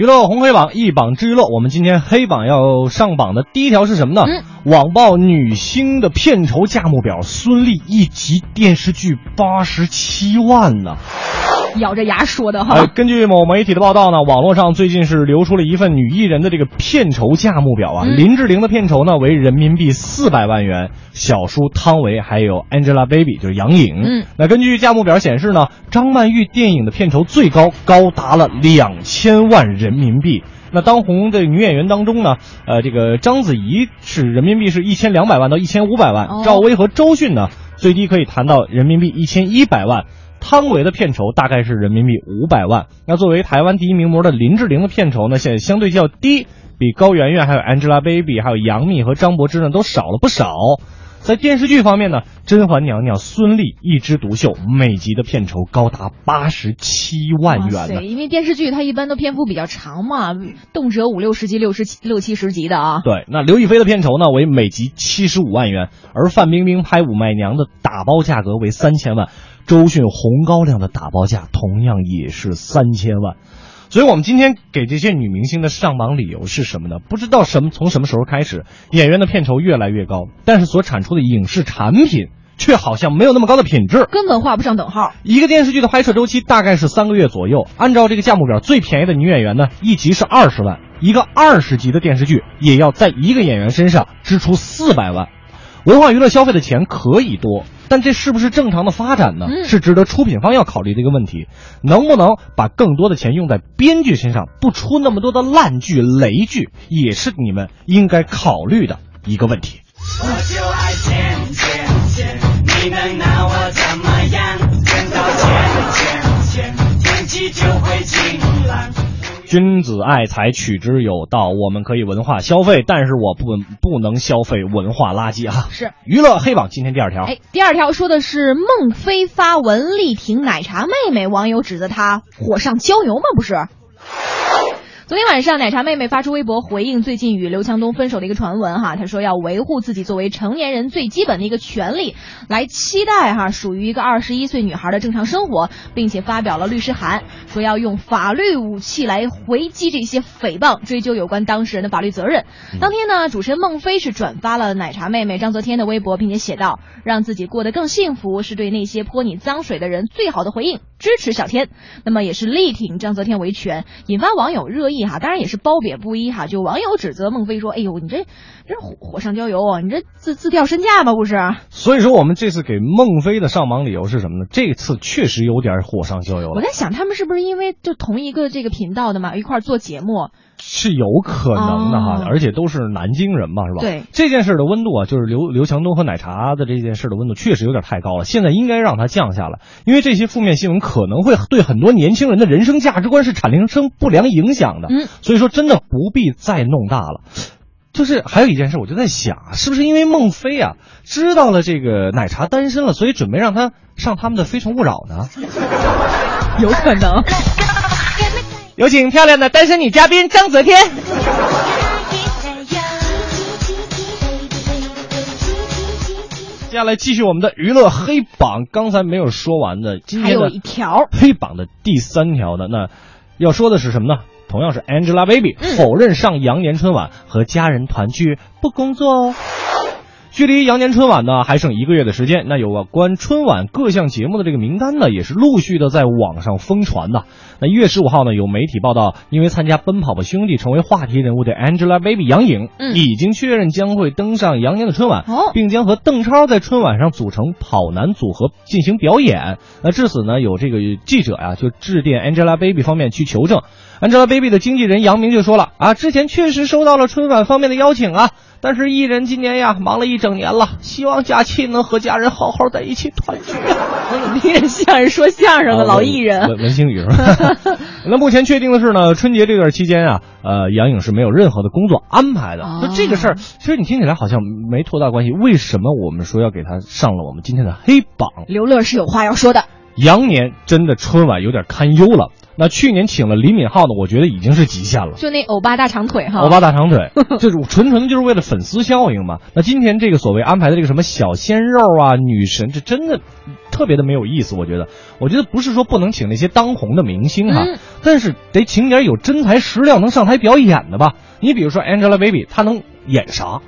娱乐红黑榜一榜之娱乐，我们今天黑榜要上榜的第一条是什么呢？嗯网曝女星的片酬价目表，孙俪一集电视剧八十七万呢。咬着牙说的哈。呃，根据某媒体的报道呢，网络上最近是流出了一份女艺人的这个片酬价目表啊。嗯林志玲的片酬呢为人民币四百万元，小叔汤唯还有 Angelababy 就是杨颖。嗯，那根据价目表显示呢，张曼玉电影的片酬最高高达了两千万人民币。那当红的女演员当中呢，呃，这个章子怡是人民币是一千两百万到一千五百万，哦赵薇和周迅呢最低可以谈到人民币一千一百万。汤唯的片酬大概是人民币五百万。那作为台湾第一名模的林志玲的片酬呢，现在相对较低，比高圆圆、还有 Angelababy、还有杨幂和张柏芝呢都少了不少。在电视剧方面呢，《甄嬛娘娘》孙俪一枝独秀，每集的片酬高达八十七万元呢，。因为电视剧它一般都篇幅比较长嘛，动辄五六十集、六十七六七十集的啊。对，那刘亦菲的片酬呢为每集七十五万元，而范冰冰拍《武媚娘》的打包价格为三千万，周迅《红高粱》的打包价同样也是三千万。所以，我们今天给这些女明星的上榜理由是什么呢？不知道什么从什么时候开始，演员的片酬越来越高，但是所产出的影视产品却好像没有那么高的品质。根本画不上等号。一个电视剧的拍摄周期大概是三个月左右。按照这个价目表，最便宜的女演员呢，一集是二十万。一个二十集的电视剧也要在一个演员身上支出四百万。文化娱乐消费的钱可以多，但这是不是正常的发展呢？嗯是值得出品方要考虑的一个问题。能不能把更多的钱用在编剧身上，不出那么多的烂剧、雷剧，也是你们应该考虑的一个问题。我就爱钱钱钱，你能拿我怎么样？钱钱钱，天气就会。君子爱财，取之有道。我们可以文化消费，但是我不不能消费文化垃圾啊！是。娱乐黑榜今天第二条，哎，第二条说的是孟非发文力挺奶茶妹妹，网友指责她火上浇油吗？不是。昨天晚上，奶茶妹妹发出微博回应最近与刘强东分手的一个传闻哈，她说要维护自己作为成年人最基本的一个权利，来期待哈属于一个二十一岁女孩的正常生活，并且发表了律师函，说要用法律武器来回击这些诽谤，追究有关当事人的法律责任。当天呢，主持人孟非是转发了奶茶妹妹张泽天的微博，并且写道：“让自己过得更幸福，是对那些泼你脏水的人最好的回应，支持小天。”那么也是力挺张泽天维权，引发网友热议哈，当然也是褒贬不一哈。就网友指责孟非说：“哎呦，你这这火火上浇油啊，你这自自掉身价吧？不是？”所以说我们这次给孟非的上榜理由是什么呢？这次确实有点火上浇油，我在想，他们是不是因为就同一个这个频道的嘛，一块做节目？是有可能的哈，哦而且都是南京人嘛，是吧？对这件事的温度啊，就是刘刘强东和奶茶的这件事的温度确实有点太高了，现在应该让它降下来，因为这些负面新闻可能会对很多年轻人的人生价值观是产生不良影响的。嗯，所以说真的不必再弄大了。就是还有一件事，我就在想，是不是因为孟非啊知道了这个奶茶单身了，所以准备让他上他们的《非诚勿扰》呢？有可能。有请漂亮的单身女嘉宾张泽天。接下来继续我们的娱乐黑榜，刚才没有说完的，今天的还有一条，黑榜的第三条的，那要说的是什么呢？同样是 Angelababy 嗯否认上羊年春晚和家人团聚不工作哦。距离羊年春晚呢还剩一个月的时间，那有关春晚各项节目的这个名单呢，也是陆续的在网上疯传呐。那一月十五号呢，有媒体报道，因为参加《奔跑吧兄弟》成为话题人物的 Angelababy 杨颖，嗯已经确认将会登上羊年的春晚，并将和邓超在春晚上组成跑男组合进行表演。那至此呢，有这个记者呀、就致电 Angelababy 方面去求证。Angelababy 的经纪人杨明就说了啊，之前确实收到了春晚方面的邀请啊，但是艺人今年呀忙了一整年了，希望假期能和家人好好在一起团聚。你也像是说相声的老艺人。文文星宇是吧？那目前确定的是呢，春节这段期间啊，呃，杨颖是没有任何的工作安排的。哦就这个事儿，其实你听起来好像没多大关系。为什么我们说要给他上了我们今天的黑榜？刘乐是有话要说的。羊年真的春晚有点堪忧了。那去年请了李敏镐呢，我觉得已经是极限了。就那欧巴大长腿哈，欧巴大长腿，就是纯纯的就是为了粉丝效应嘛。那今天这个所谓安排的这个什么小鲜肉啊、女神，这真的特别的没有意思。我觉得，我觉得不是说不能请那些当红的明星哈，嗯但是得请点有真材实料能上台表演的吧。你比如说 Angelababy，她能演啥？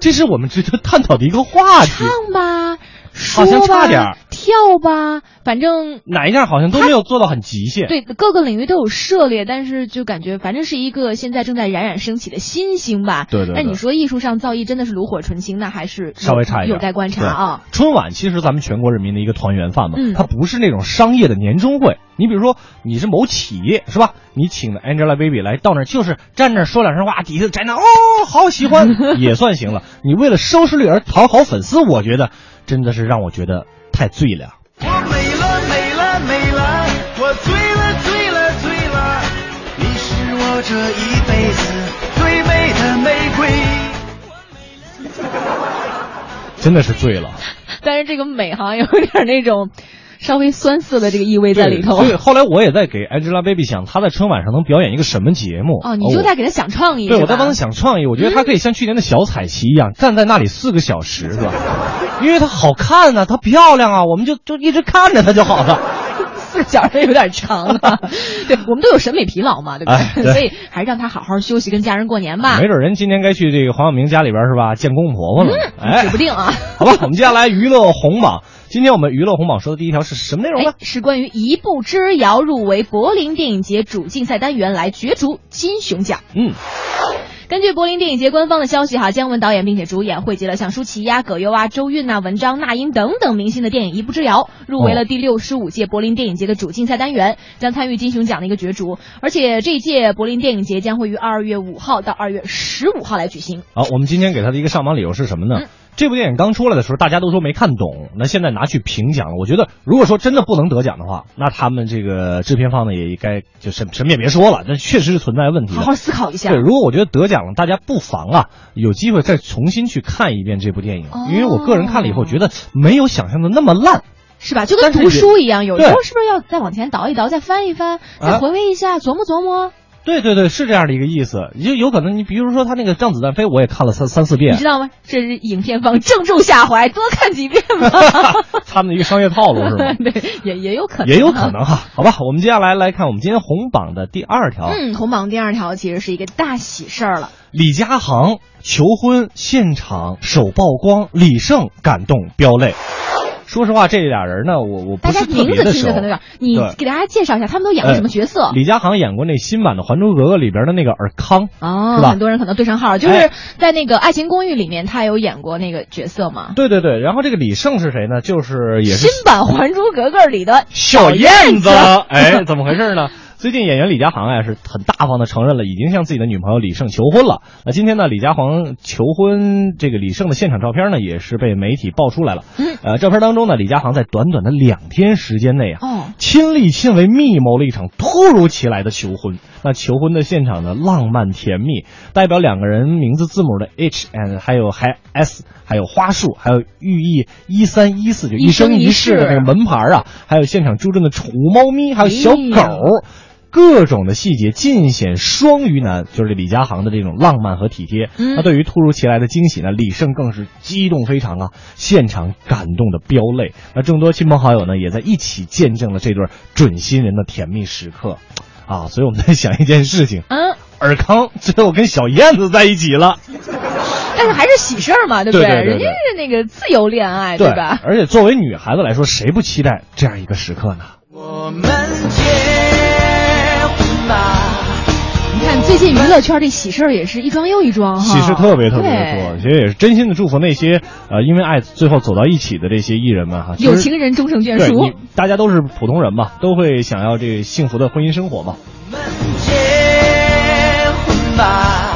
这是我们值得探讨的一个话题。唱吧，好像说吧差点儿跳吧，反正哪一样好像都没有做到很极限。对各个领域都有涉猎，但是就感觉反正是一个现在正在冉冉升起的新星吧。对对对但你说艺术上造诣真的是炉火纯青，那还是稍微差一点，有待观察啊。春晚其实咱们全国人民的一个团圆饭嘛，嗯它不是那种商业的年终会。你比如说你是某企业是吧？你请了 Angelababy 来到那儿就是站那儿说两声话，底下宅男哦好喜欢 也算行了。你为了收视率而讨好粉丝，我觉得真的是让我觉得太醉了。我美了美了美了，我醉了醉了醉了，你是我这一辈子最美的玫瑰。真的是醉了，但是这个美好像有点那种稍微酸涩的这个意味在里头对，。所以后来我也在给 Angelababy 想，她在春晚上能表演一个什么节目？哦，你就在给她想创意，对，我在帮她想创意，我觉得她可以像去年的小彩旗一样，站在那里四个小时，是吧？因为她好看呐、她漂亮啊，我们就就一直看着她就好了。四个小时有点长了，对我们都有审美疲劳嘛，对不哎对所以还是让他好好休息，跟家人过年吧没。准人今天该去这个黄晓明家里边是吧，见公公婆婆了。哎指不，定啊。好吧，我们接下来娱乐红榜。今天我们娱乐红榜说的第一条是什么内容呢哎？，是关于一步之遥入围柏林电影节主竞赛单元来角逐金熊奖。嗯，根据柏林电影节官方的消息，哈，姜文导演并且主演，汇集了像舒淇呀、葛优啊、周韵呐、文章、那英等等明星的电影《一步之遥》，入围了第六十五届柏林电影节的主竞赛单元，将参与金熊奖的一个角逐。而且这一届柏林电影节将会于二月五号到二月十五号来举行。好，我们今天给他的一个上榜理由是什么呢？嗯这部电影刚出来的时候，大家都说没看懂，那现在拿去评奖了。我觉得，如果说真的不能得奖的话，那他们这个制片方呢，也应该就什什么也别说了，那确实是存在问题。好好思考一下对，。如果我觉得得奖了，大家不妨啊，有机会再重新去看一遍这部电影，哦因为我个人看了以后觉得没有想象的那么烂。是吧？就跟读书一样，有时候是不是要再往前倒一倒，再翻一翻，再啊回味一下，琢磨琢磨？对对对，是这样的一个意思。就有可能你比如说他那个《让子弹飞》，我也看了三三四遍你知，道吗？这是影片方正中下怀，多看几遍吧。他们的一个商业套路是吗？对，也也有可能，也有可。能哈，好吧，我们接下来来看我们今天红榜的第二条，嗯，红榜第二条其实是一个大喜事儿了。李佳航求婚现场首曝光，李晟感动飙泪。说实话，这俩人呢，我我不大家是特名字。听着可能有点，你给大家介绍一下，他们都演过什么角色？李佳航演过那新版的《还珠格格》里边的那个尔康，哦很多人可能对上号了，就是哎在那个《爱情公寓》里面，他有演过那个角色嘛。对对对。然后这个李晟是谁呢？就是也是新版《还珠格格》里的小燕燕子。哎，怎么回事呢？最近演员李佳航啊是很大方的承认了，已经向自己的女朋友李晟求婚了。那今天呢，李佳航求婚这个李晟的现场照片呢，也是被媒体爆出来了。嗯呃，照片当中呢，李佳航在短短的两天时间内啊，哦，亲力亲为密谋了一场突如其来的求婚。那求婚的现场呢，浪漫甜蜜，代表两个人名字字母的 H and 还有还 S，还有花束，还有寓意一三一四就一生一世的那个门牌啊，还有现场助阵的宠物猫咪，还有小狗。哎各种的细节尽显双鱼男，就是李佳航的这种浪漫和体贴。嗯那对于突如其来的惊喜呢，李晟更是激动非常啊，现场感动的飙泪。那众多亲朋好友呢，也在一起见证了这对准新人的甜蜜时刻。啊，所以我们在想一件事情，嗯，尔康最后跟小燕子在一起了，但是还是喜事儿嘛，对不对对对对人家是那个自由恋爱，对吧？而且作为女孩子来说，谁不期待这样一个时刻呢？我们最近娱乐圈这喜事儿也是一桩又一桩哈，喜事特别特别的多，其实也是真心的祝福那些呃因为爱最后走到一起的这些艺人们哈。有情人终成眷属。大家都是普通人嘛，都会想要这幸福的婚姻生活嘛。我们结婚吧，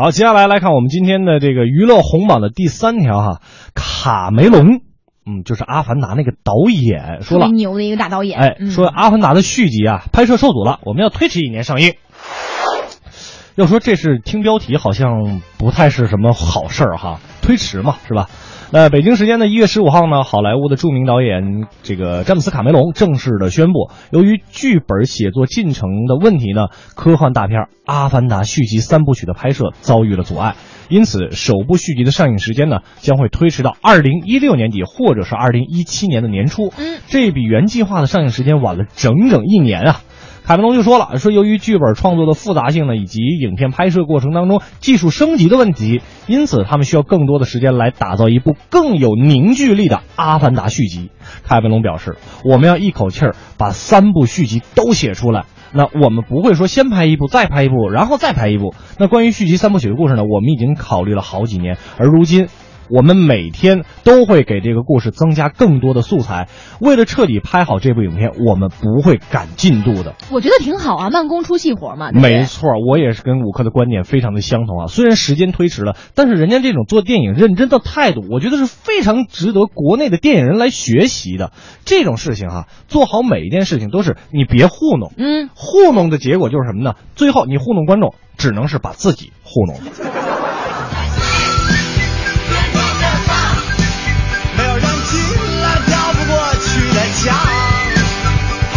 好，接下来来看我们今天的这个娱乐红榜的第三条哈，卡梅隆，嗯，就是《阿凡达》那个导演说了牛的一个大导演。哎，嗯说《阿凡达》的续集啊，拍摄受阻了，我们要推迟一年上映。要说这是听标题好像不太是什么好事儿哈，推迟嘛是吧？那北京时间的一月十五号呢，好莱坞的著名导演这个詹姆斯卡梅隆正式的宣布，由于剧本写作进程的问题呢，科幻大片《阿凡达》续集三部曲的拍摄遭遇了阻碍，因此首部续集的上映时间呢将会推迟到二零一六年底或者是二零一七年的年初。嗯，这比原计划的上映时间晚了整整一年啊。凯文·龙就说了，说由于剧本创作的复杂性呢，以及影片拍摄过程当中技术升级的问题，因此他们需要更多的时间来打造一部更有凝聚力的《阿凡达》续集。凯文·龙表示，我们要一口气儿把三部续集都写出来。那我们不会说先拍一部，再拍一部，然后再拍一部。那关于续集三部曲的故事呢，我们已经考虑了好几年，而如今。我们每天都会给这个故事增加更多的素材，为了彻底拍好这部影片，我们不会赶进度的。我觉得挺好啊，慢工出细活嘛。对对没错，我也是跟五科的观点非常的相同啊。虽然时间推迟了，但是人家这种做电影认真的态度，我觉得是非常值得国内的电影人来学习的。这种事情哈、做好每一件事情都是你别糊弄，嗯，糊弄的结果就是什么呢？最后你糊弄观众，只能是把自己糊弄了。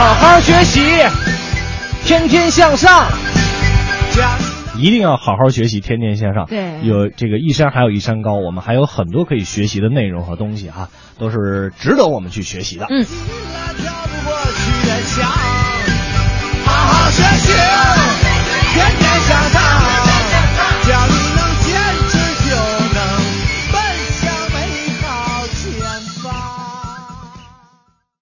好好学习，天天向上。一定要好好学习，天天向上。对有这个一山还有一山高，我们还有很多可以学习的内容和东西哈、都是值得我们去学习的。嗯进来跳不去的墙。好好学习，天天向上。